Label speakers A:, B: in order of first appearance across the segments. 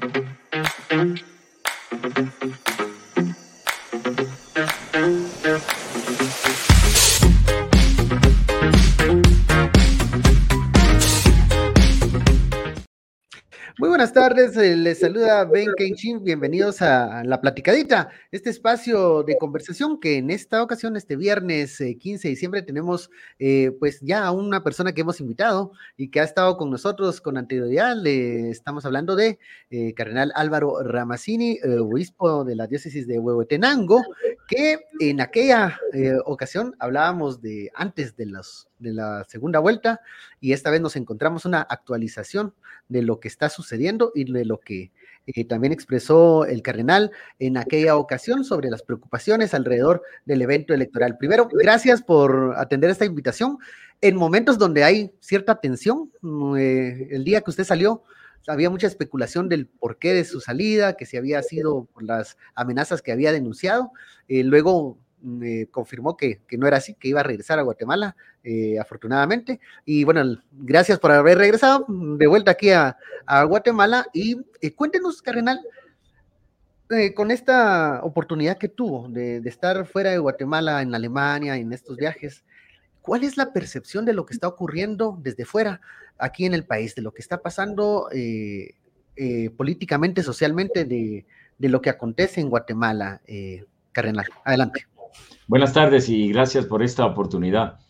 A: thank you buenas tardes, eh, les saluda Ben Kenchin, bienvenidos a La Platicadita, este espacio de conversación que en esta ocasión, este viernes 15 de diciembre, tenemos eh, pues ya a una persona que hemos invitado y que ha estado con nosotros con anterioridad, le estamos hablando de eh, Cardenal Álvaro Ramazzini, obispo de la diócesis de Huehuetenango, que en aquella ocasión hablábamos de antes de los de la segunda vuelta y esta vez nos encontramos una actualización de lo que está sucediendo y de lo que eh, también expresó el cardenal en aquella ocasión sobre las preocupaciones alrededor del evento electoral. Primero, gracias por atender esta invitación. En momentos donde hay cierta tensión, mm, eh, el día que usted salió, había mucha especulación del porqué de su salida, que si había sido por las amenazas que había denunciado. Eh, luego me confirmó que, no era así, que iba a regresar a Guatemala, eh, afortunadamente. Y bueno, gracias por haber regresado de vuelta aquí a, Guatemala. Y eh, cuéntenos, Cardenal, eh, con esta oportunidad que tuvo de, estar fuera de Guatemala, en Alemania, en estos viajes, ¿cuál es la percepción de lo que está ocurriendo desde fuera aquí en el país, de lo que está pasando políticamente, socialmente, de, de, lo que acontece en Guatemala? Cardenal, adelante.
B: Buenas tardes y gracias por esta oportunidad.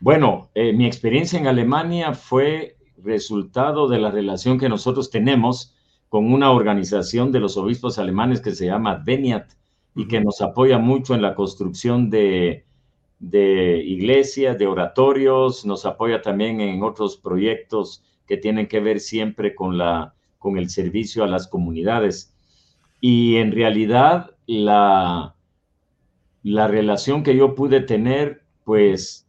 B: Bueno, eh, mi experiencia en Alemania fue resultado de la relación que nosotros tenemos con una organización de los obispos alemanes que se llama Veniat y que nos apoya mucho en la construcción de, de iglesias, de oratorios, nos apoya también en otros proyectos que tienen que ver siempre con, la, con el servicio a las comunidades. Y en realidad la, la relación que yo pude tener, pues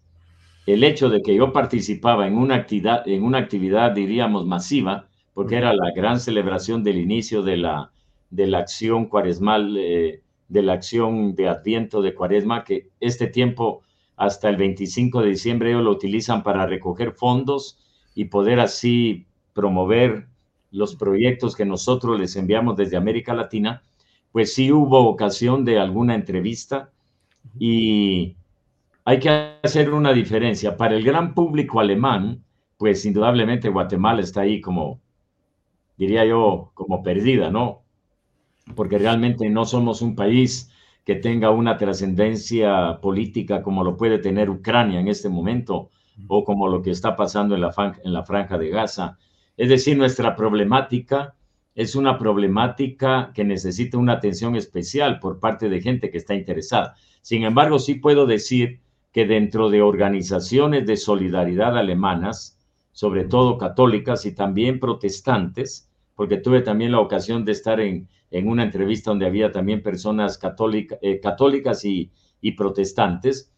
B: el hecho de que yo participaba en una actividad, en una actividad diríamos, masiva, porque era la gran celebración del inicio de la, de la acción cuaresmal, eh, de la acción de Adviento de Cuaresma, que este tiempo hasta el 25 de diciembre ellos lo utilizan para recoger fondos y poder así promover los proyectos que nosotros les enviamos desde América Latina, pues sí hubo ocasión de alguna entrevista y hay que hacer una diferencia. Para el gran público alemán, pues indudablemente Guatemala está ahí como, diría yo, como perdida, ¿no? Porque realmente no somos un país que tenga una trascendencia política como lo puede tener Ucrania en este momento o como lo que está pasando en la, en la franja de Gaza. Es decir, nuestra problemática es una problemática que necesita una atención especial por parte de gente que está interesada. Sin embargo, sí puedo decir que dentro de organizaciones de solidaridad alemanas, sobre todo católicas y también protestantes, porque tuve también la ocasión de estar en, una entrevista donde había también personas eh, católicas y, protestantes,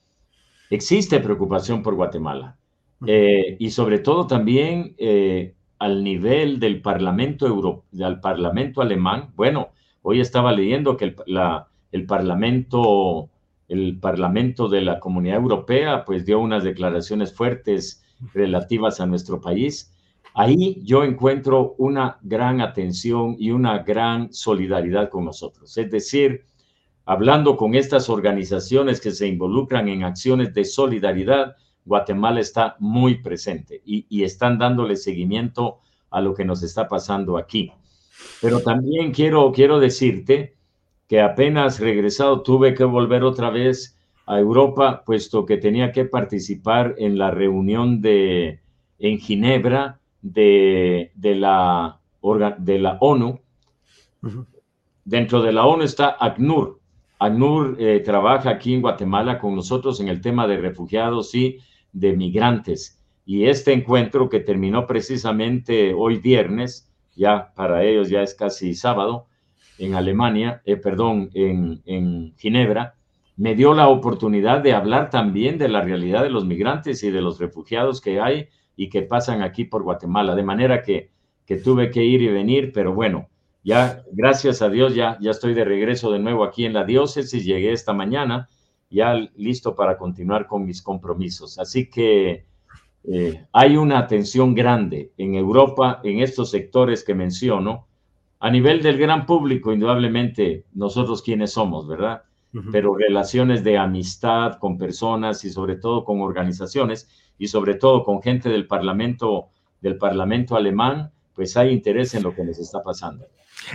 B: existe preocupación por Guatemala. Eh, y sobre todo también eh, al nivel del Parlamento, Euro, del Parlamento alemán. Bueno, hoy estaba leyendo que el Parlamento el Parlamento de la Comunidad Europea pues dio unas declaraciones fuertes relativas a nuestro país. Ahí yo encuentro una gran atención y una gran solidaridad con nosotros. Es decir, hablando con estas organizaciones que se involucran en acciones de solidaridad, Guatemala está muy presente y, están dándole seguimiento a lo que nos está pasando aquí. Pero también quiero, quiero decirte que apenas regresado tuve que volver otra vez a Europa, puesto que tenía que participar en la reunión de, en Ginebra de, de, la, de la ONU. Dentro de la ONU está ACNUR. ACNUR eh, trabaja aquí en Guatemala con nosotros en el tema de refugiados y de migrantes. Y este encuentro que terminó precisamente hoy viernes, ya para ellos ya es casi sábado, en Alemania, eh, perdón, en, en Ginebra, me dio la oportunidad de hablar también de la realidad de los migrantes y de los refugiados que hay y que pasan aquí por Guatemala. De manera que, que tuve que ir y venir, pero bueno, ya gracias a Dios ya, ya estoy de regreso de nuevo aquí en la diócesis, llegué esta mañana, ya listo para continuar con mis compromisos. Así que eh, hay una atención grande en Europa, en estos sectores que menciono, a nivel del gran público, indudablemente, nosotros quienes somos, ¿verdad? Pero relaciones de amistad con personas y sobre todo con organizaciones y sobre todo con gente del Parlamento, del Parlamento alemán, pues hay interés en lo que les está pasando.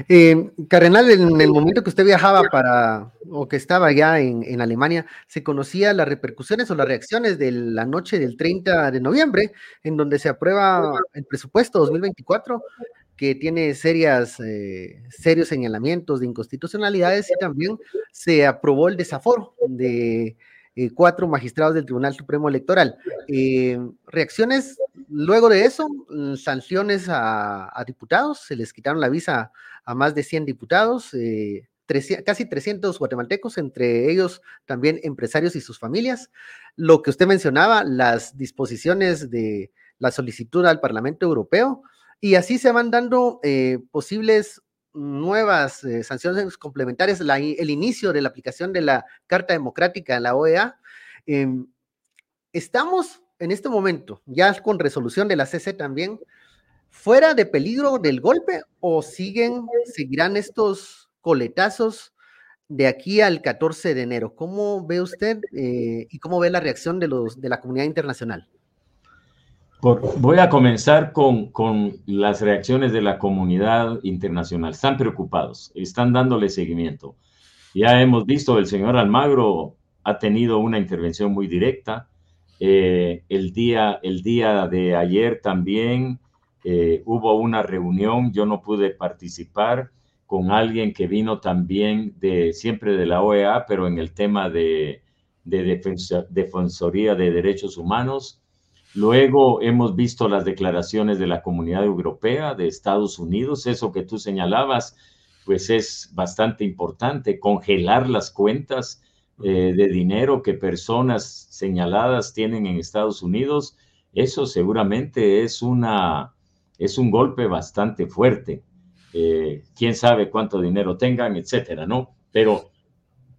A: Eh, Cardenal, en el momento que usted viajaba para, o que estaba ya en, Alemania, ¿se conocía las repercusiones o las reacciones de la noche del 30 de noviembre, en donde se aprueba el presupuesto 2024, que tiene serias, eh, serios señalamientos de inconstitucionalidades y también se aprobó el desaforo de eh, cuatro magistrados del Tribunal Supremo Electoral. Eh, reacciones luego de eso, mm, sanciones a, diputados, se les quitaron la visa a más de 100 diputados, casi 300 guatemaltecos, entre ellos también empresarios y sus familias. Lo que usted mencionaba, las disposiciones de la solicitud al Parlamento Europeo, y así se van dando posibles nuevas eh, sanciones complementarias, el inicio de la aplicación de la Carta Democrática en la OEA. Em, estamos en este momento, ya con resolución de la CC también, fuera de peligro del golpe o siguen, seguirán estos coletazos de aquí al 14 de enero. ¿Cómo ve usted eh, y cómo ve la reacción de, los, de la comunidad internacional?
B: Voy a comenzar con, las reacciones de la comunidad internacional. Están preocupados, están dándole seguimiento. Ya hemos visto, el señor Almagro ha tenido una intervención muy directa. Eh, el, día, el día de ayer también eh, hubo una reunión, yo no pude participar con alguien que vino también de siempre de la OEA, pero en el tema de, de Defensoría de Derechos Humanos Luego hemos visto las declaraciones de la Comunidad Europea, de Estados Unidos, eso que tú señalabas, pues es bastante importante, congelar las cuentas eh, de dinero que personas señaladas tienen en Estados Unidos, eso seguramente es, una, es un golpe bastante fuerte. Eh, quién sabe cuánto dinero tengan, etcétera, ¿no? Pero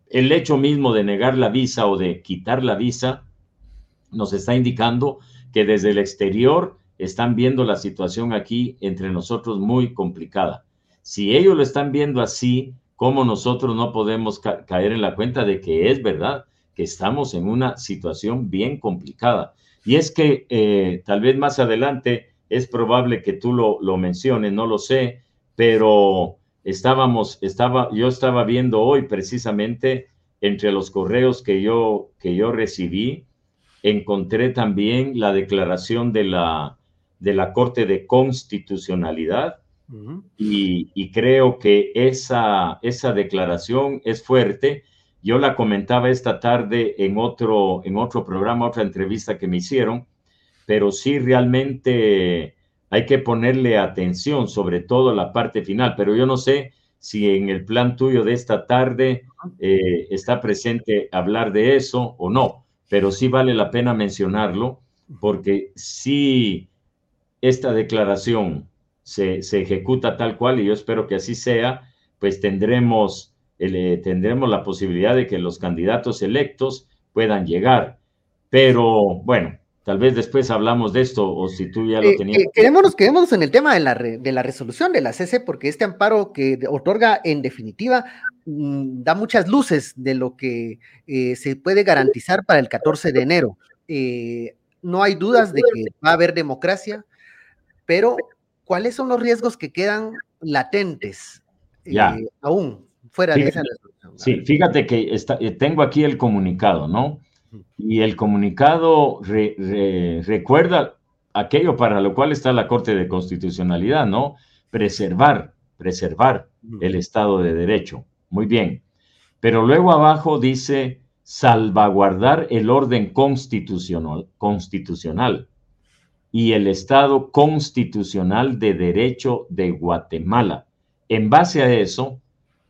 B: el hecho mismo de negar la visa o de quitar la visa nos está indicando que desde el exterior están viendo la situación aquí entre nosotros muy complicada. Si ellos lo están viendo así, ¿cómo nosotros no podemos caer en la cuenta de que es verdad que estamos en una situación bien complicada? Y es que eh, tal vez más adelante es probable que tú lo, lo menciones, no lo sé, pero estábamos, estaba, yo estaba viendo hoy precisamente entre los correos que yo, que yo recibí, encontré también la declaración de la, de la Corte de Constitucionalidad y, creo que esa, esa declaración es fuerte. Yo la comentaba esta tarde en otro, en otro programa, otra entrevista que me hicieron, pero sí realmente hay que ponerle atención, sobre todo la parte final, pero yo no sé si en el plan tuyo de esta tarde eh, está presente hablar de eso o no pero sí vale la pena mencionarlo porque si esta declaración se, ejecuta tal cual, y yo espero que así sea, pues tendremos, eh, tendremos la posibilidad de que los candidatos electos puedan llegar. Pero bueno, tal vez después hablamos de esto o si tú ya lo eh, tenías.
A: Eh, quedémonos, quedémonos en el tema de la, de la resolución de la CC, porque este amparo que otorga en definitiva Mm, da muchas luces de lo que eh, se puede garantizar para el 14 de enero. Eh, no hay dudas de que va a haber democracia, pero ¿cuáles son los riesgos que quedan latentes eh, aún fuera de esa resolución?
B: Sí, fíjate que está, tengo aquí el comunicado, ¿no? Y el comunicado recuerda aquello para lo cual está la Corte de Constitucionalidad, ¿no? Preservar, preservar el Estado de Derecho. Muy bien. Pero luego abajo dice salvaguardar el orden constitucional, constitucional y el Estado constitucional de derecho de Guatemala. En base a eso,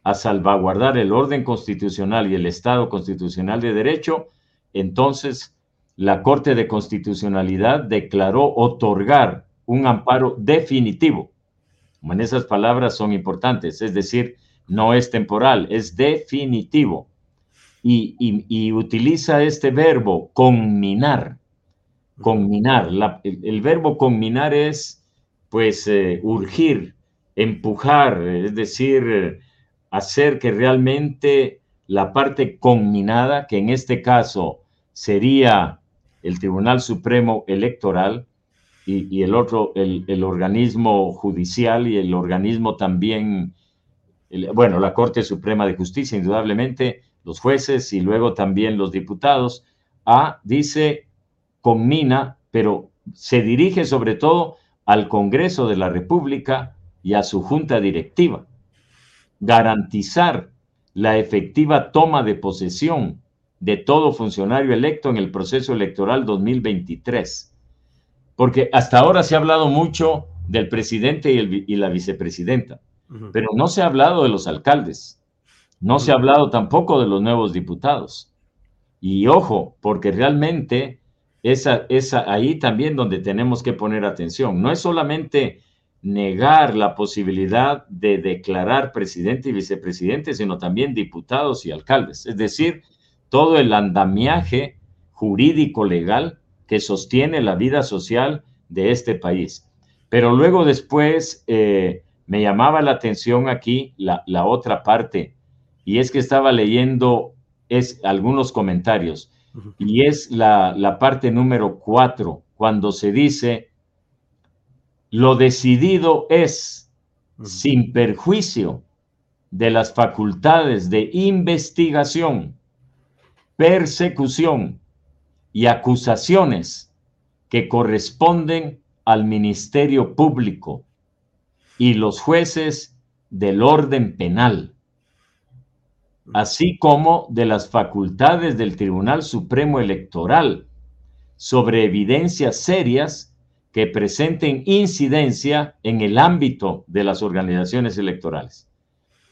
B: a salvaguardar el orden constitucional y el Estado constitucional de derecho, entonces la Corte de Constitucionalidad declaró otorgar un amparo definitivo. En esas palabras son importantes, es decir, no es temporal, es definitivo. Y, utiliza este verbo conminar. Conminar. el, verbo conminar es, pues, eh, urgir, empujar, es decir, hacer que realmente la parte conminada, que en este caso sería el Tribunal Supremo Electoral y, el otro, el, organismo judicial y el organismo también, bueno, la Corte Suprema de Justicia, indudablemente, los jueces y luego también los diputados, A dice conmina, pero se dirige sobre todo al Congreso de la República y a su junta directiva. Garantizar la efectiva toma de posesión de todo funcionario electo en el proceso electoral 2023. Porque hasta ahora se ha hablado mucho del presidente y, la vicepresidenta, pero no se ha hablado de los alcaldes, no se ha hablado tampoco de los nuevos diputados. Y ojo, porque realmente esa, esa, ahí también donde tenemos que poner atención. No es solamente negar la posibilidad de declarar presidente y vicepresidente, sino también diputados y alcaldes. Es decir, todo el andamiaje jurídico legal que sostiene la vida social de este país. Pero luego después eh, me llamaba la atención aquí la, la, otra parte, y es que estaba leyendo es, algunos comentarios y es la, parte número cuatro, cuando se dice, lo decidido es, sin perjuicio de las facultades de investigación, persecución y acusaciones que corresponden al Ministerio Público y los jueces del orden penal así como de las facultades del Tribunal Supremo Electoral sobre evidencias serias que presenten incidencia en el ámbito de las organizaciones electorales.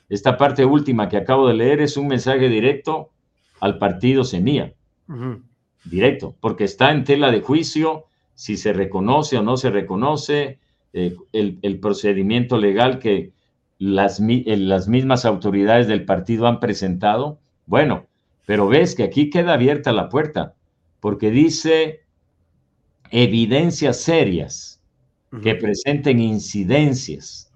B: Esta parte última que acabo de leer es un mensaje directo al partido Semilla. Directo, porque está en tela de juicio si se reconoce o no se reconoce eh, el procedimiento legal que, las, eh, las mismas autoridades del partido han presentado. Bueno, pero ves que aquí queda abierta la puerta, porque dice evidencias serias que presenten incidencias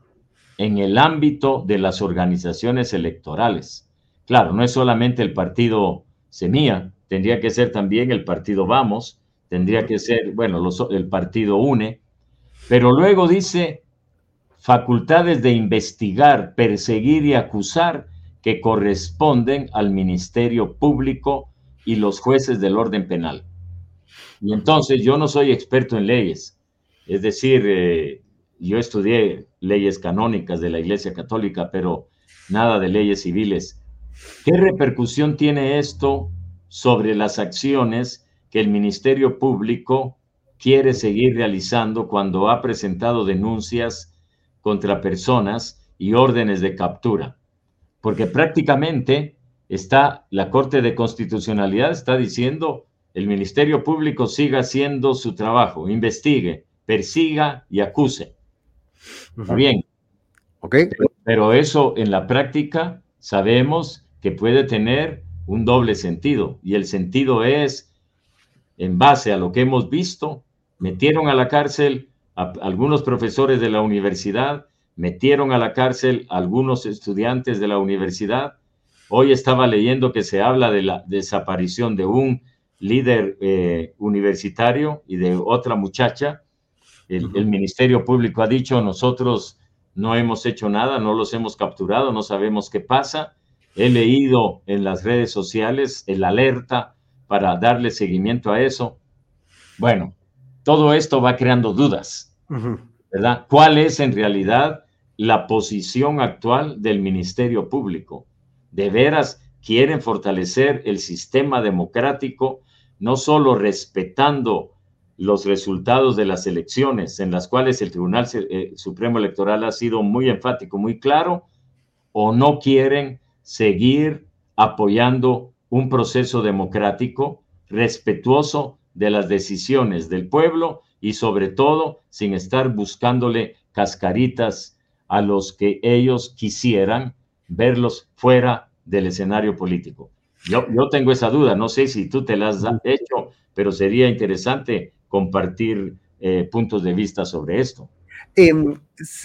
B: en el ámbito de las organizaciones electorales. Claro, no es solamente el partido Semilla, tendría que ser también el partido Vamos, tendría que ser, bueno, el partido UNE, pero luego dice facultades de investigar, perseguir y acusar que corresponden al Ministerio Público y los jueces del orden penal. Y entonces yo no soy experto en leyes, es decir, eh, yo estudié leyes canónicas de la Iglesia Católica, pero nada de leyes civiles. ¿Qué repercusión tiene esto sobre las acciones que el Ministerio Público quiere seguir realizando cuando ha presentado denuncias contra personas y órdenes de captura, porque prácticamente está la Corte de Constitucionalidad está diciendo el Ministerio Público siga haciendo su trabajo, investigue, persiga y acuse. Está bien.
A: Ok.
B: pero eso en la práctica sabemos que puede tener un doble sentido y el sentido es, en base a lo que hemos visto, metieron a la cárcel algunos profesores de la universidad, metieron a la cárcel a algunos estudiantes de la universidad. Hoy estaba leyendo que se habla de la desaparición de un líder eh, universitario y de otra muchacha. El, el, Ministerio Público ha dicho, nosotros no hemos hecho nada, no los hemos capturado, no sabemos qué pasa. He leído en las redes sociales el alerta para darle seguimiento a eso. Bueno, todo esto va creando dudas, ¿verdad? ¿Cuál es en realidad la posición actual del Ministerio Público? ¿De veras quieren fortalecer el sistema democrático, no solo respetando los resultados de las elecciones en las cuales el Tribunal eh, Supremo Electoral ha sido muy enfático, muy claro, o no quieren seguir apoyando un proceso democrático respetuoso de las decisiones del pueblo y sobre todo sin estar buscándole cascaritas a los que ellos quisieran verlos fuera del escenario político. Yo, yo tengo esa duda, no sé si tú te la has hecho, pero sería interesante compartir eh, puntos de vista sobre esto.
A: Em,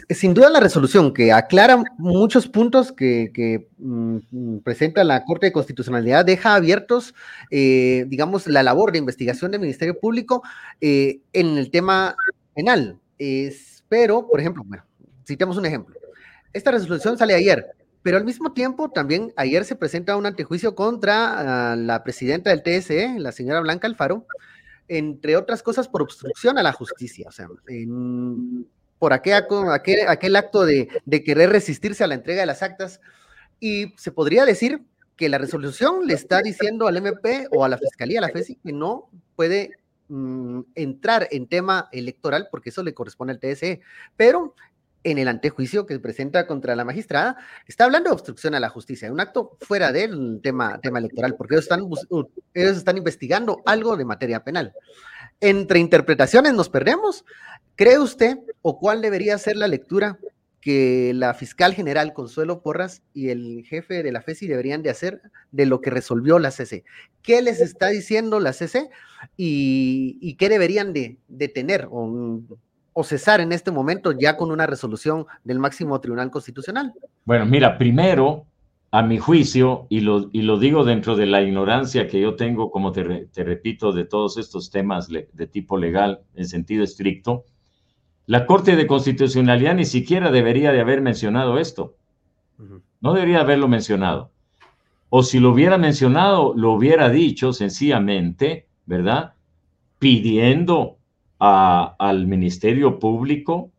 A: sin duda la resolución que aclara muchos puntos que, mm, presenta la Corte de Constitucionalidad deja abiertos, eh, digamos, la labor de investigación del Ministerio Público eh, en el tema penal. pero, por ejemplo, bueno, citemos un ejemplo. Esta resolución sale ayer, pero al mismo tiempo también ayer se presenta un antejuicio contra ah, la presidenta del TSE, la señora Blanca Alfaro, entre otras cosas por obstrucción a la justicia. O sea, en, por aquel, aquel, acto de, querer resistirse a la entrega de las actas. Y se podría decir que la resolución le está diciendo al MP o a la Fiscalía, a la FESI, que no puede mm, entrar en tema electoral porque eso le corresponde al TSE. Pero en el antejuicio que presenta contra la magistrada, está hablando de obstrucción a la justicia, un acto fuera del tema, tema electoral, porque ellos están, ellos están investigando algo de materia penal. Entre interpretaciones nos perdemos. ¿Cree usted o cuál debería ser la lectura que la fiscal general Consuelo Porras y el jefe de la FESI deberían de hacer de lo que resolvió la CC? ¿Qué les está diciendo la CC y, qué deberían de, tener o, cesar en este momento ya con una resolución del máximo tribunal constitucional?
B: Bueno, mira, primero, a mi juicio, y lo digo dentro de la ignorancia que yo tengo, como te, repito, de todos estos temas de tipo legal en sentido estricto, la Corte de Constitucionalidad ni siquiera debería de haber mencionado esto. No debería haberlo mencionado. O si lo hubiera mencionado, lo hubiera dicho sencillamente, ¿verdad? Pidiendo al Ministerio Público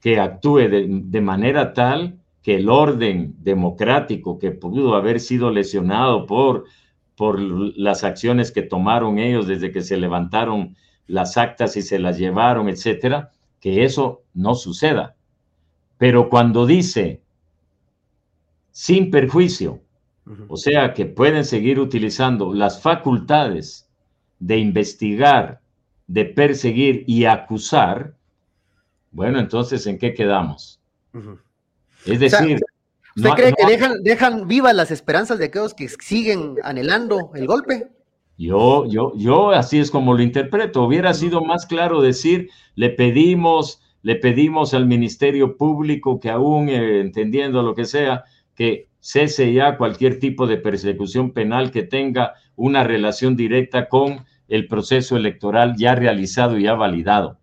B: que actúe de, manera tal que el orden democrático que pudo haber sido lesionado por, por las acciones que tomaron ellos desde que se levantaron las actas y se las llevaron, etcétera, que eso no suceda. Pero cuando dice sin perjuicio, o sea que pueden seguir utilizando las facultades de investigar, de perseguir y acusar, bueno, entonces, ¿en qué quedamos?
A: Es decir... ¿Usted cree que dejan, dejan vivas las esperanzas de aquellos que siguen anhelando el golpe?
B: Yo, yo, yo así es como lo interpreto. Hubiera sido más claro decir, le pedimos, le pedimos al Ministerio Público que aún eh, entendiendo lo que sea, que cese ya cualquier tipo de persecución penal que tenga una relación directa con el proceso electoral ya realizado y ya validado.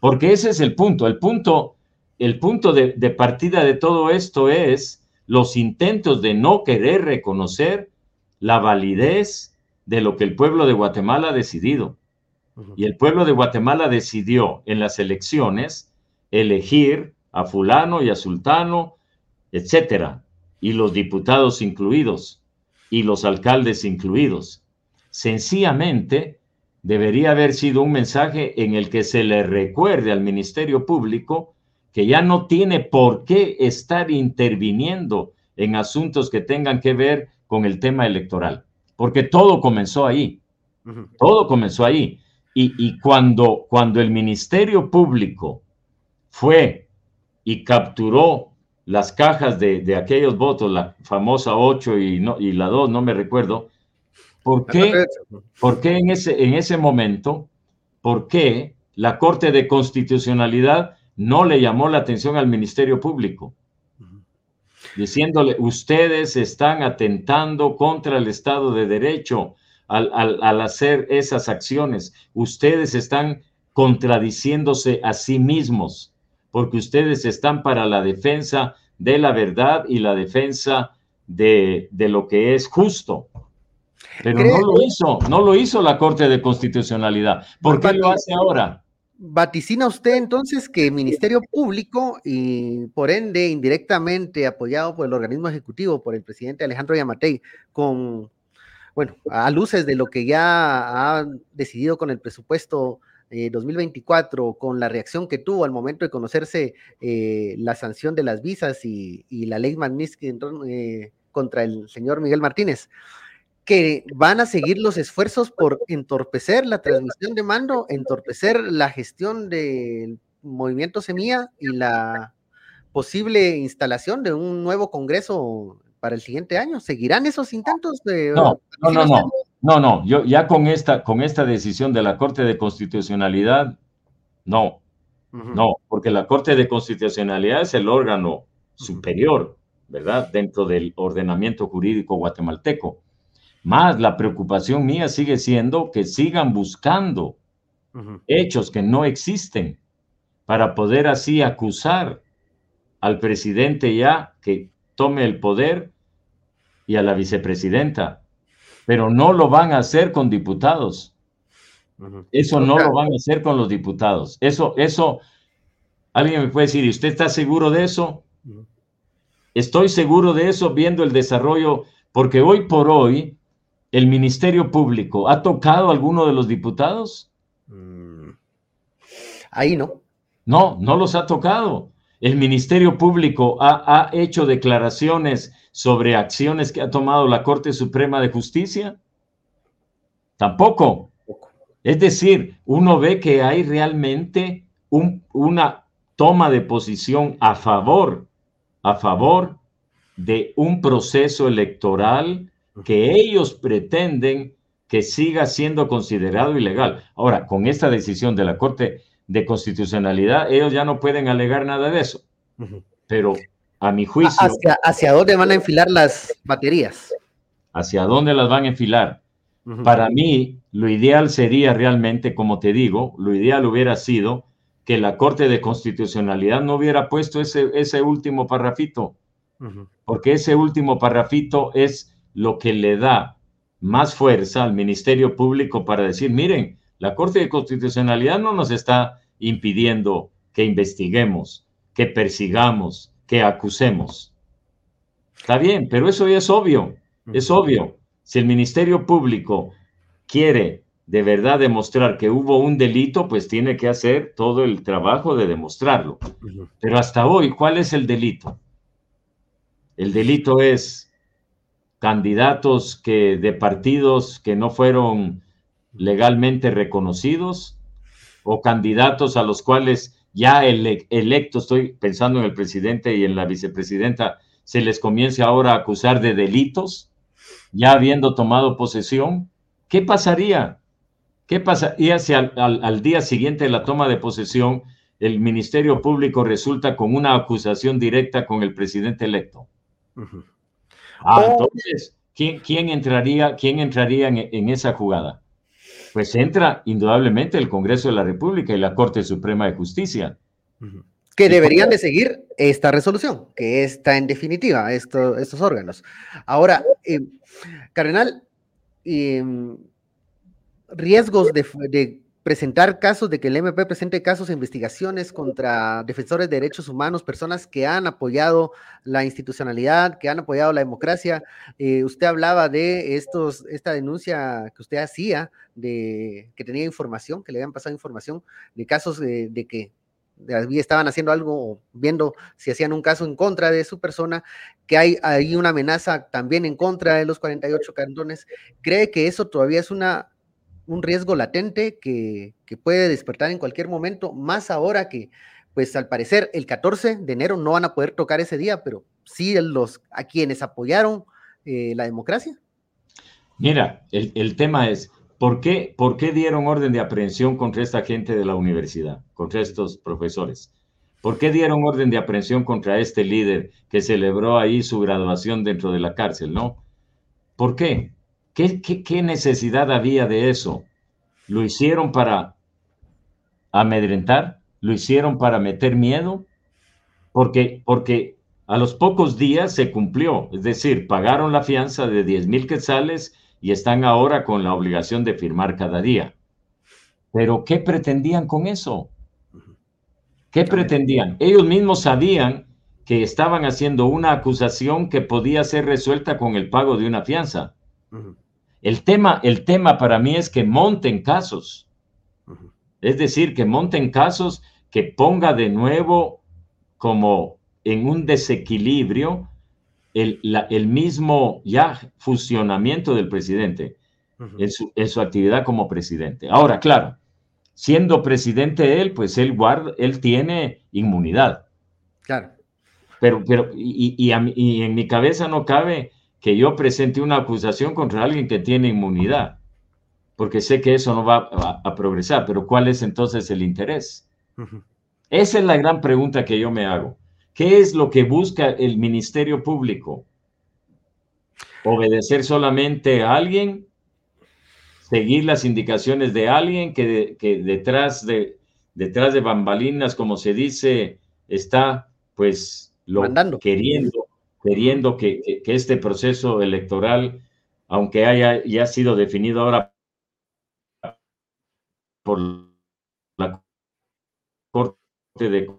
B: Porque ese es el punto. El punto, el punto de, de partida de todo esto es los intentos de no querer reconocer la validez de lo que el pueblo de Guatemala ha decidido. Y el pueblo de Guatemala decidió en las elecciones elegir a fulano y a sultano, etcétera, y los diputados incluidos y los alcaldes incluidos. Sencillamente debería haber sido un mensaje en el que se le recuerde al Ministerio Público que ya no tiene por qué estar interviniendo en asuntos que tengan que ver con el tema electoral porque todo comenzó ahí. Todo comenzó ahí. Y, cuando, cuando el Ministerio Público fue y capturó las cajas de, aquellos votos, la famosa 8 y, no, y la 2, no me recuerdo, ¿por qué, ¿por qué en, ese, en ese momento, por qué la Corte de Constitucionalidad no le llamó la atención al Ministerio Público? Diciéndole, ustedes están atentando contra el Estado de Derecho al, hacer esas acciones, ustedes están contradiciéndose a sí mismos, porque ustedes están para la defensa de la verdad y la defensa de, de lo que es justo. Pero no lo hizo, no lo hizo la Corte de Constitucionalidad. ¿Por qué lo hace ahora?
A: Vaticina usted entonces que el Ministerio Público y por ende indirectamente apoyado por el organismo ejecutivo, por el presidente Alejandro Yamatei, con, bueno, a luces de lo que ya ha decidido con el presupuesto 2024, eh, con la reacción que tuvo al momento de conocerse eh, la sanción de las visas y, la ley Magnitsky eh, contra el señor Miguel Martínez, que van a seguir los esfuerzos por entorpecer la transmisión de mando, entorpecer la gestión del movimiento Semilla y la posible instalación de un nuevo Congreso para el siguiente año. ¿Seguirán esos intentos de...
B: No, no, no, no, no, no, yo ya con esta, con esta decisión de la Corte de Constitucionalidad, no. No, porque la Corte de Constitucionalidad es el órgano superior, ¿verdad? Dentro del ordenamiento jurídico guatemalteco. Más la preocupación mía sigue siendo que sigan buscando hechos que no existen para poder así acusar al presidente ya que tome el poder y a la vicepresidenta, pero no lo van a hacer con diputados. Eso no lo van a hacer con los diputados. Eso, eso, alguien me puede decir, ¿y usted está seguro de eso? Estoy seguro de eso viendo el desarrollo, porque hoy por hoy el Ministerio Público ha tocado a alguno de los diputados. Mm.
A: Ahí no.
B: No, no los ha tocado. El Ministerio Público ha, ha hecho declaraciones sobre acciones que ha tomado la Corte Suprema de Justicia. Tampoco. Es decir, uno ve que hay realmente una toma de posición a favor, a favor de un proceso electoral que ellos pretenden que siga siendo considerado ilegal. Ahora, con esta decisión de la Corte de Constitucionalidad, ellos ya no pueden alegar nada de eso. Pero a mi juicio...
A: ¿Hacia, ¿Hacia dónde van a enfilar las baterías?
B: ¿Hacia dónde las van a enfilar? Para mí, lo ideal sería realmente, como te digo, lo ideal hubiera sido que la Corte de Constitucionalidad no hubiera puesto ese, ese último parrafito, porque ese último parrafito es lo que le da más fuerza al Ministerio Público para decir, miren, la Corte de Constitucionalidad no nos está impidiendo que investiguemos, que persigamos, que acusemos. Está bien, pero eso ya es obvio, es obvio. Si el Ministerio Público quiere de verdad demostrar que hubo un delito, pues tiene que hacer todo el trabajo de demostrarlo. Pero hasta hoy, ¿cuál es el delito? El delito es candidatos que de partidos que no fueron legalmente reconocidos o candidatos a los cuales ya el electo, estoy pensando en el presidente y en la vicepresidenta, se les comience ahora a acusar de delitos ya habiendo tomado posesión, ¿qué pasaría? ¿Qué pasaría si al, día siguiente de la toma de posesión el Ministerio Público resulta con una acusación directa con el presidente electo? Ah, entonces, ¿quién, entraría, quién entraría en, esa jugada? Pues entra indudablemente el Congreso de la República y la Corte Suprema de Justicia.
A: Que deberían de seguir esta resolución, que está en definitiva, estos órganos. Ahora, eh, Cardenal, em, riesgos de, presentar casos, de que el MP presente casos e investigaciones contra defensores de derechos humanos, personas que han apoyado la institucionalidad, que han apoyado la democracia. Eh, usted hablaba de estos, esta denuncia que usted hacía, de que tenía información, que le habían pasado información de casos de que estaban haciendo algo, viendo si hacían un caso en contra de su persona, que hay, hay una amenaza también en contra de los 48 cantones. ¿Cree que eso todavía es una, un riesgo latente que, puede despertar en cualquier momento, más ahora que, pues al parecer, el 14 de enero no van a poder tocar ese día, pero sí los, a quienes apoyaron eh, la democracia?
B: Mira, el, el tema es, ¿Por qué, ¿Por qué dieron orden de aprehensión contra esta gente de la universidad, contra estos profesores? ¿Por qué dieron orden de aprehensión contra este líder que celebró ahí su graduación dentro de la cárcel, no? ¿Por qué? ¿Qué, qué, necesidad había de eso? ¿Lo hicieron para amedrentar? ¿Lo hicieron para meter miedo? Porque, porque a los pocos días se cumplió, es decir, pagaron la fianza de 10 mil quetzales y están ahora con la obligación de firmar cada día. Pero ¿qué pretendían con eso? ¿Qué pretendían? Ellos mismos sabían que estaban haciendo una acusación que podía ser resuelta con el pago de una fianza. El tema, el tema para mí es que monten casos. Es decir, que monten casos que ponga de nuevo como en un desequilibrio el, mismo ya fusionamiento del presidente en, su, actividad como presidente. Ahora, claro, siendo presidente él, pues él, guarda, él tiene inmunidad.
A: Claro.
B: Pero, pero y, y, en mi cabeza no cabe que yo presente una acusación contra alguien que tiene inmunidad, porque sé que eso no va a, progresar, pero ¿cuál es entonces el interés? Esa es la gran pregunta que yo me hago. ¿Qué es lo que busca el Ministerio Público? ¿Obedecer solamente a alguien? ¿Seguir las indicaciones de alguien que, detrás, de, detrás de bambalinas, como se dice, está pues lo queriendo, queriendo que, este proceso electoral, aunque haya ya sido definido ahora por la Corte de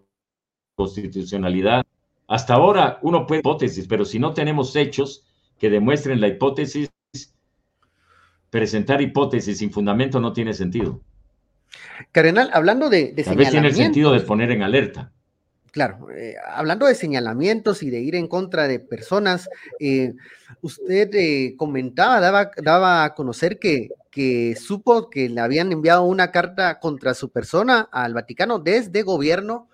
B: Constitucionalidad, hasta ahora uno puede hipótesis, pero si no tenemos hechos que demuestren la hipótesis, presentar hipótesis sin fundamento no tiene sentido.
A: Cardenal, hablando de,
B: de Tal vez tiene el sentido de poner en alerta.
A: Claro, eh, hablando de señalamientos y de ir en contra de personas, eh, usted eh, comentaba, daba, daba, a conocer que, supo que le habían enviado una carta contra su persona al Vaticano desde gobierno.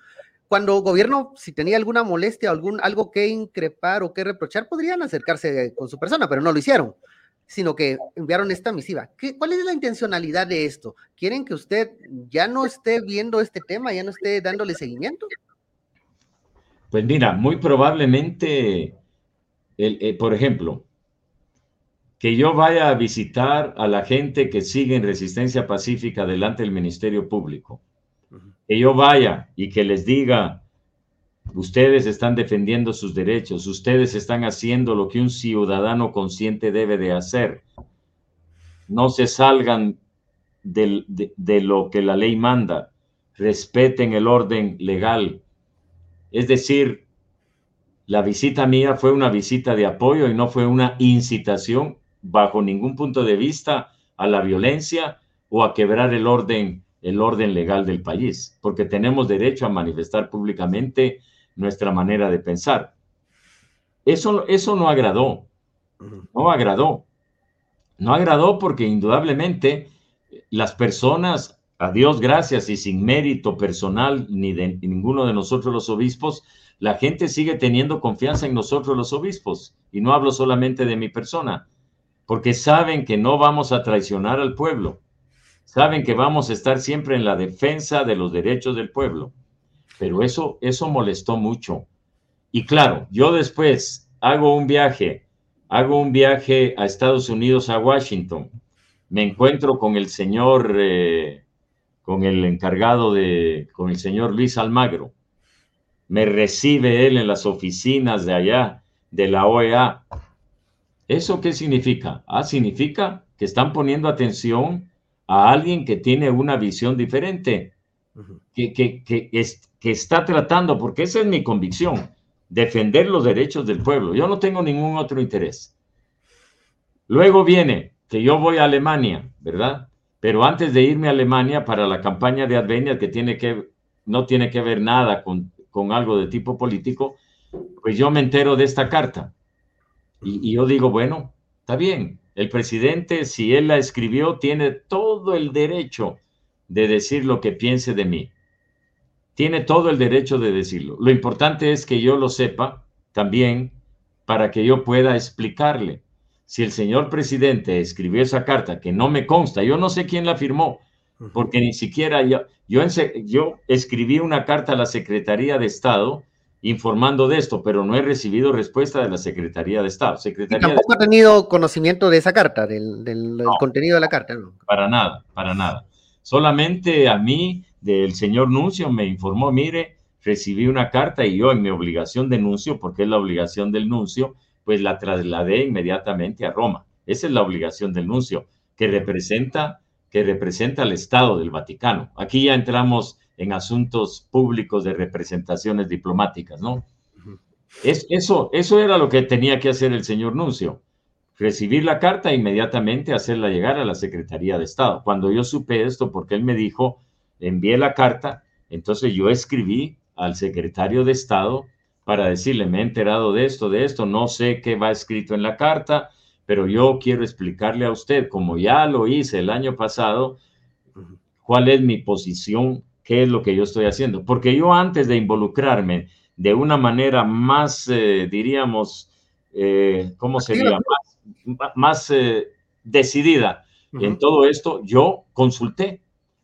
A: Cuando gobierno, si tenía alguna molestia algún, algo que increpar o que reprochar, podrían acercarse con su persona, pero no lo hicieron sino que enviaron esta misiva. ¿Qué, ¿Cuál es la intencionalidad de esto? ¿Quieren que usted ya no esté viendo este tema, ya no esté dándole seguimiento?
B: Pues mira, muy probablemente, eh, por ejemplo, que yo vaya a visitar a la gente que sigue en resistencia pacífica delante del Ministerio Público. Que yo vaya y que les diga, ustedes están defendiendo sus derechos, ustedes están haciendo lo que un ciudadano consciente debe de hacer. No se salgan de lo que la ley manda, respeten el orden legal, es decir, la visita mía fue una visita de apoyo y no fue una incitación bajo ningún punto de vista a la violencia o a quebrar el orden, el orden legal del país, porque tenemos derecho a manifestar públicamente nuestra manera de pensar. Eso, eso no agradó, no agradó. No agradó porque indudablemente las personas a Dios gracias y sin mérito personal ni de ninguno de nosotros los obispos, la gente sigue teniendo confianza en nosotros los obispos. Y no hablo solamente de mi persona, porque saben que no vamos a traicionar al pueblo. Saben que vamos a estar siempre en la defensa de los derechos del pueblo. Pero eso, eso molestó mucho. Y claro, yo después hago un viaje, hago un viaje a Estados Unidos, a Washington. Me encuentro con el señor... Eh, con el encargado de, con el señor Luis Almagro. Me recibe él en las oficinas de allá, de la OEA. ¿Eso qué significa? Ah, significa que están poniendo atención a alguien que tiene una visión diferente, que, que, que, que está tratando, porque esa es mi convicción, defender los derechos del pueblo. Yo no tengo ningún otro interés. Luego viene que yo voy a Alemania, ¿verdad? Pero antes de irme a Alemania para la campaña de Advenia, que, tiene que no tiene que ver nada con, algo de tipo político, pues yo me entero de esta carta. Y, y, yo digo, bueno, está bien, el presidente, si él la escribió, tiene todo el derecho de decir lo que piense de mí. Tiene todo el derecho de decirlo. Lo importante es que yo lo sepa también para que yo pueda explicarle si el señor presidente escribió esa carta, que no me consta, yo no sé quién la firmó, porque ni siquiera yo, yo, yo escribí una carta a la Secretaría de Estado informando de esto, pero no he recibido respuesta de la Secretaría de Estado. Secretaría
A: tampoco ha tenido conocimiento de esa carta, del, del, contenido de la carta. ¿no?
B: Para nada, para nada. Solamente a mí, del señor Nuncio, me informó, mire, recibí una carta y yo en mi obligación de nuncio, porque es la obligación del nuncio, pues la trasladé inmediatamente a Roma. Esa es la obligación del nuncio, que representa, que representa al Estado del Vaticano. Aquí ya entramos en asuntos públicos de representaciones diplomáticas, ¿no? Es, eso, eso era lo que tenía que hacer el señor nuncio, recibir la carta e inmediatamente hacerla llegar a la Secretaría de Estado. Cuando yo supe esto, porque él me dijo, envié la carta, entonces yo escribí al secretario de Estado para decirle, me he enterado de esto, de esto, no sé qué va escrito en la carta, pero yo quiero explicarle a usted, como ya lo hice el año pasado, cuál es mi posición, qué es lo que yo estoy haciendo. Porque yo antes de involucrarme de una manera más, eh, diríamos, eh, ¿cómo sería? Más, más eh, decidida en todo esto, yo consulté,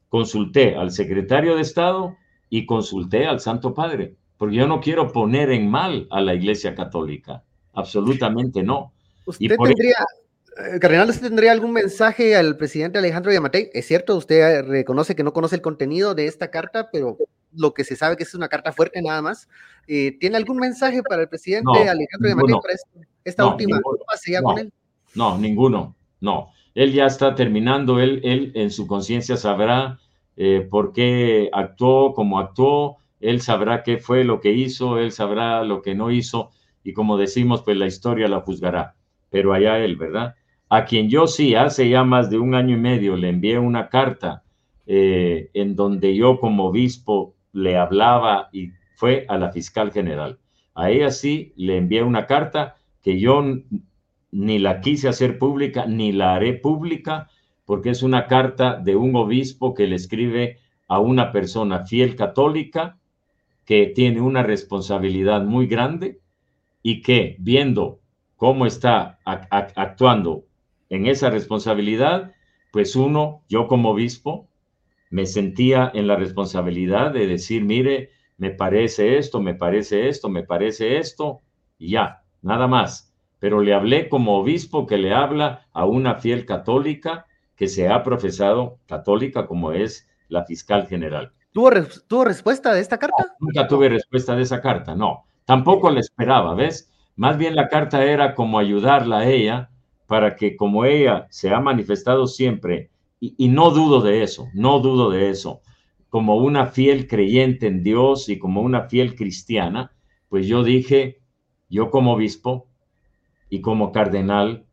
B: consulté al secretario de Estado y consulté al Santo Padre, porque yo no quiero poner en mal a la Iglesia Católica, absolutamente no.
A: Usted tendría, eh, Cardenal, ¿usted tendría algún mensaje al presidente Alejandro Yamatei? Es cierto, usted reconoce que no conoce el contenido de esta carta, pero lo que se sabe que es una carta fuerte nada más. Eh, ¿Tiene algún mensaje para el presidente Alejandro Yamatei para esta, última
B: fase con él? No, ninguno, no. Él ya está terminando, él, él en su conciencia sabrá eh, por qué actuó como actuó, él sabrá qué fue lo que hizo, él sabrá lo que no hizo, y como decimos, pues la historia la juzgará, pero allá él, ¿verdad? A quien yo sí, hace ya más de un año y medio, le envié una carta eh, en donde yo como obispo le hablaba y fue a la fiscal general. A ella sí le envié una carta que yo ni la quise hacer pública, ni la haré pública, porque es una carta de un obispo que le escribe a una persona fiel católica que tiene una responsabilidad muy grande y que viendo cómo está actuando en esa responsabilidad, pues uno, yo como obispo, me sentía en la responsabilidad de decir, mire, me parece esto, me parece esto, me parece esto, y ya, nada más. Pero le hablé como obispo que le habla a una fiel católica que se ha profesado católica como es la fiscal general.
A: ¿Tuvo, ¿tuvo respuesta de esta carta?
B: nunca tuve respuesta de esa carta, no. Tampoco la esperaba, ¿ves? Más bien la carta era como ayudarla a ella para que como ella se ha manifestado siempre, y, no dudo de eso, no dudo de eso, como una fiel creyente en Dios y como una fiel cristiana, pues yo dije, yo como obispo y como cardenal,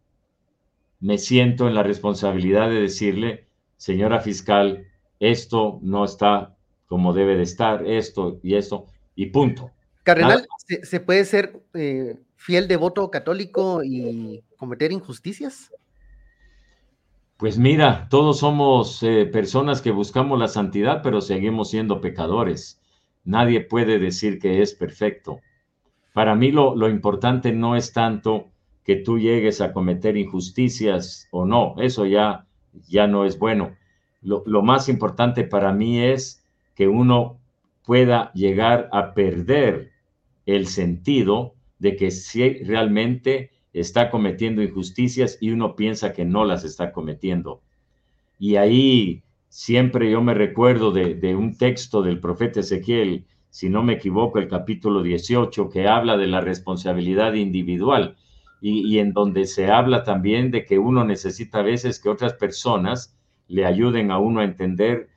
B: me siento en la responsabilidad de decirle, señora fiscal, esto no está como debe de estar, esto y esto, y punto.
A: Cardenal, ¿se, puede ser eh, fiel devoto católico y cometer injusticias?
B: Pues mira, todos somos eh, personas que buscamos la santidad, pero seguimos siendo pecadores. Nadie puede decir que es perfecto. Para mí lo, lo importante no es tanto que tú llegues a cometer injusticias o no, eso ya, ya no es bueno. Lo, lo más importante para mí es que uno pueda llegar a perder el sentido de que si realmente está cometiendo injusticias y uno piensa que no las está cometiendo. Y ahí siempre yo me recuerdo de, un texto del profeta Ezequiel, si no me equivoco, el capítulo 18, que habla de la responsabilidad individual y, en donde se habla también de que uno necesita a veces que otras personas le ayuden a uno a entender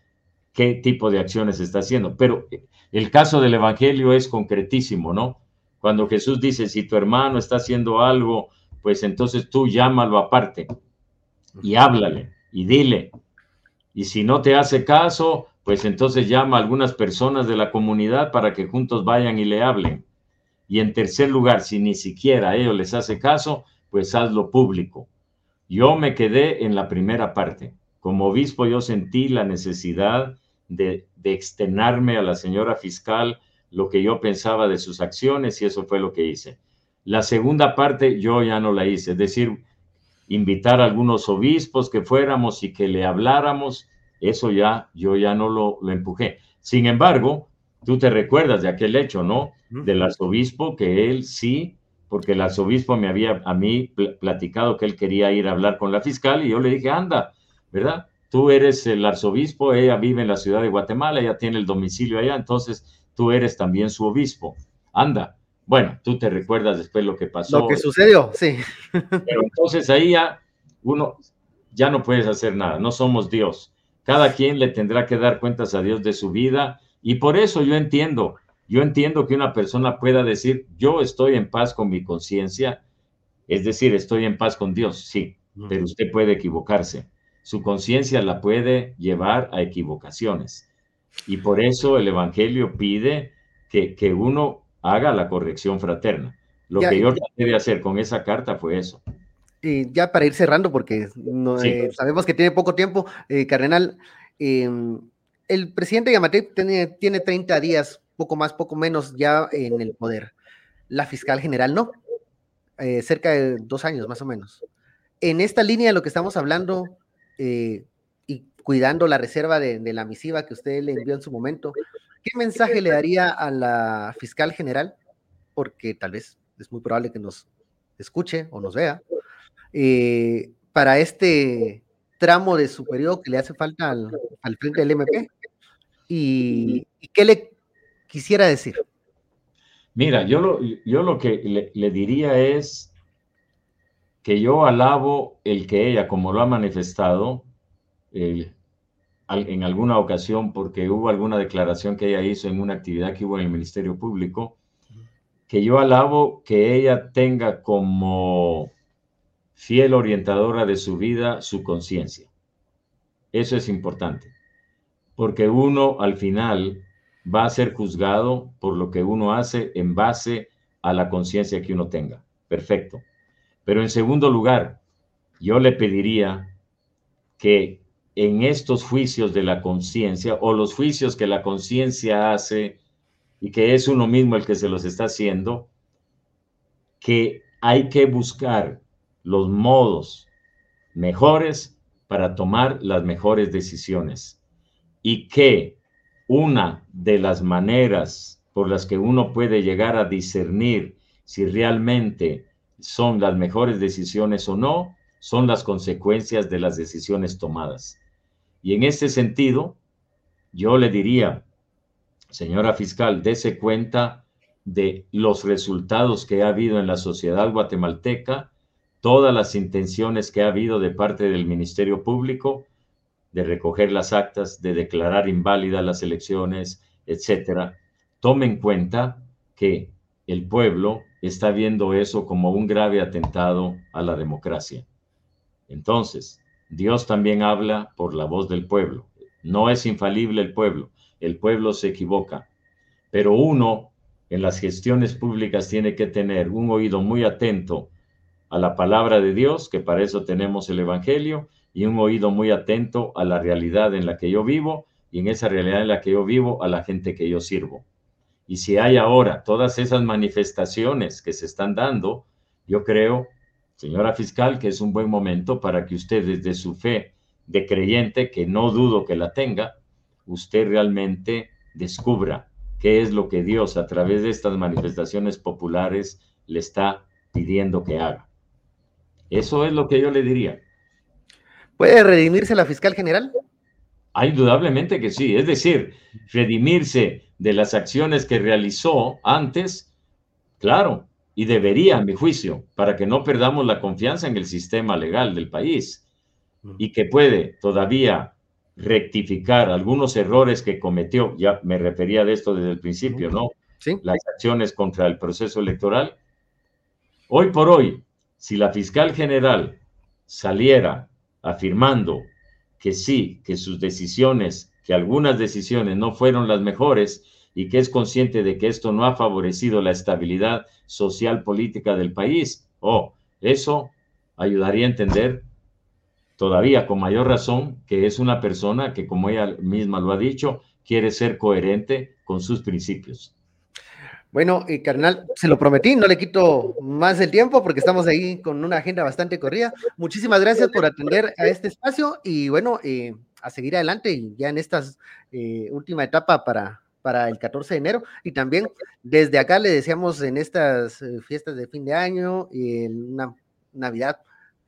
B: qué tipo de acciones está haciendo. Pero el caso del Evangelio es concretísimo, ¿no? Cuando Jesús dice, si tu hermano está haciendo algo, pues entonces tú llámalo aparte y háblale y dile. Y si no te hace caso, pues entonces llama a algunas personas de la comunidad para que juntos vayan y le hablen. Y en tercer lugar, si ni siquiera a ellos les hace caso, pues hazlo público. Yo me quedé en la primera parte. Como obispo yo sentí la necesidad de, de externarme a la señora fiscal lo que yo pensaba de sus acciones y eso fue lo que hice. La segunda parte yo ya no la hice, es decir, invitar a algunos obispos que fuéramos y que le habláramos, eso ya yo ya no lo, lo empujé. Sin embargo, Tú te recuerdas de aquel hecho, ¿no? Del arzobispo, que él sí, porque el arzobispo me había a mí platicado que él quería ir a hablar con la fiscal y yo le dije, anda, ¿verdad? Tú eres el arzobispo, ella vive en la ciudad de Guatemala, ella tiene el domicilio allá, entonces tú eres también su obispo. Anda. Bueno, tú te recuerdas después lo que pasó.
A: Lo que sucedió, sí.
B: Pero entonces ahí ya uno, ya no puedes hacer nada, no somos Dios. Cada quien le tendrá que dar cuentas a Dios de su vida y por eso yo entiendo, yo entiendo que una persona pueda decir, yo estoy en paz con mi conciencia, es decir, estoy en paz con Dios, sí, pero usted puede equivocarse. Su conciencia la puede llevar a equivocaciones. Y por eso el Evangelio pide que, que uno haga la corrección fraterna. Lo que yo traté de hacer con esa carta fue eso.
A: Y ya para ir cerrando, porque no, eh, sabemos que tiene poco tiempo, eh, Cardenal, eh, el presidente Yamate tiene, tiene 30 días, poco más, poco menos ya en el poder. La fiscal general no, eh, cerca de dos años más o menos. En esta línea de lo que estamos hablando eh, y cuidando la reserva de, la misiva que usted le envió en su momento, ¿qué mensaje le daría a la fiscal general? Porque tal vez es muy probable que nos escuche o nos vea, eh, para este tramo de su periodo que le hace falta al, frente del MP. Y, qué le quisiera decir?
B: Mira, yo lo, yo lo que le, diría es que yo alabo el que ella, como lo ha manifestado en alguna ocasión, porque hubo alguna declaración que ella hizo en una actividad que hubo en el Ministerio Público, que yo alabo que ella tenga como fiel orientadora de su vida su conciencia. Eso es importante, porque uno al final va a ser juzgado por lo que uno hace en base a la conciencia que uno tenga. Perfecto. Pero en segundo lugar, yo le pediría que en estos juicios de la conciencia o los juicios que la conciencia hace y que es uno mismo el que se los está haciendo, que hay que buscar los modos mejores para tomar las mejores decisiones. Y que una de las maneras por las que uno puede llegar a discernir si realmente son las mejores decisiones o no, son las consecuencias de las decisiones tomadas. Y en este sentido, yo le diría, señora fiscal, dése cuenta de los resultados que ha habido en la sociedad guatemalteca, todas las intenciones que ha habido de parte del Ministerio Público de recoger las actas, de declarar inválidas las elecciones, etcétera. Tome en cuenta que el pueblo está viendo eso como un grave atentado a la democracia. Entonces, Dios también habla por la voz del pueblo. No es infalible el pueblo, el pueblo se equivoca, pero uno en las gestiones públicas tiene que tener un oído muy atento a la palabra de Dios, que para eso tenemos el Evangelio, y un oído muy atento a la realidad en la que yo vivo y en esa realidad en la que yo vivo a la gente que yo sirvo. Y si hay ahora todas esas manifestaciones que se están dando, yo creo, señora fiscal, que es un buen momento para que usted desde su fe de creyente, que no dudo que la tenga, usted realmente descubra qué es lo que Dios a través de estas manifestaciones populares le está pidiendo que haga. Eso es lo que yo le diría.
A: ¿Puede redimirse la fiscal general?
B: Ah, indudablemente que sí. Es decir, redimirse de las acciones que realizó antes, claro, y debería, a mi juicio, para que no perdamos la confianza en el sistema legal del país y que puede todavía rectificar algunos errores que cometió, ya me refería de esto desde el principio, ¿no? Sí. Las acciones contra el proceso electoral. Hoy por hoy, si la fiscal general saliera afirmando que sí, que sus decisiones, que algunas decisiones no fueron las mejores y que es consciente de que esto no ha favorecido la estabilidad social política del país, oh, eso ayudaría a entender todavía con mayor razón que es una persona que, como ella misma lo ha dicho, quiere ser coherente con sus principios.
A: Bueno, y carnal, se lo prometí, no le quito más el tiempo porque estamos ahí con una agenda bastante corrida. Muchísimas gracias por atender a este espacio y bueno, eh, a seguir adelante y ya en esta eh, última etapa para, para el 14 de enero. Y también desde acá le deseamos en estas eh, fiestas de fin de año y en una Navidad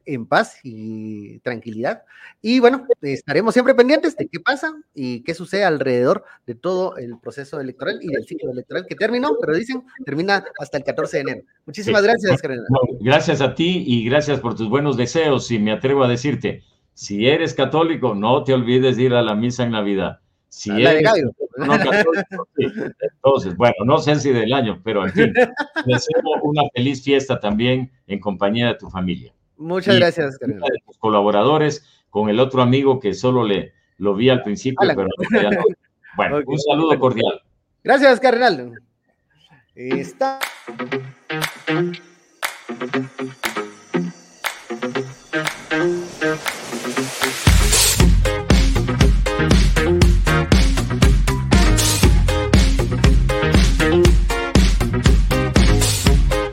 A: en paz y tranquilidad. Y bueno, estaremos siempre pendientes de qué pasa y qué sucede alrededor de todo el proceso electoral y del ciclo electoral que terminó, pero dicen termina hasta el 14 de enero. Muchísimas gracias,
B: Gracias a ti y gracias por tus buenos deseos. Y me atrevo a decirte, si eres católico, no te olvides de ir a la misa en Navidad. Si eres no católico, entonces, bueno, no sé si del año, pero en fin, deseo una feliz fiesta también en compañía de tu familia.
A: Muchas y gracias, Carlos.
B: De tus colaboradores, con el otro amigo que solo le lo vi al principio, pero ya no. Bueno, okay. un saludo cordial.
A: Gracias, Cardenal. Está.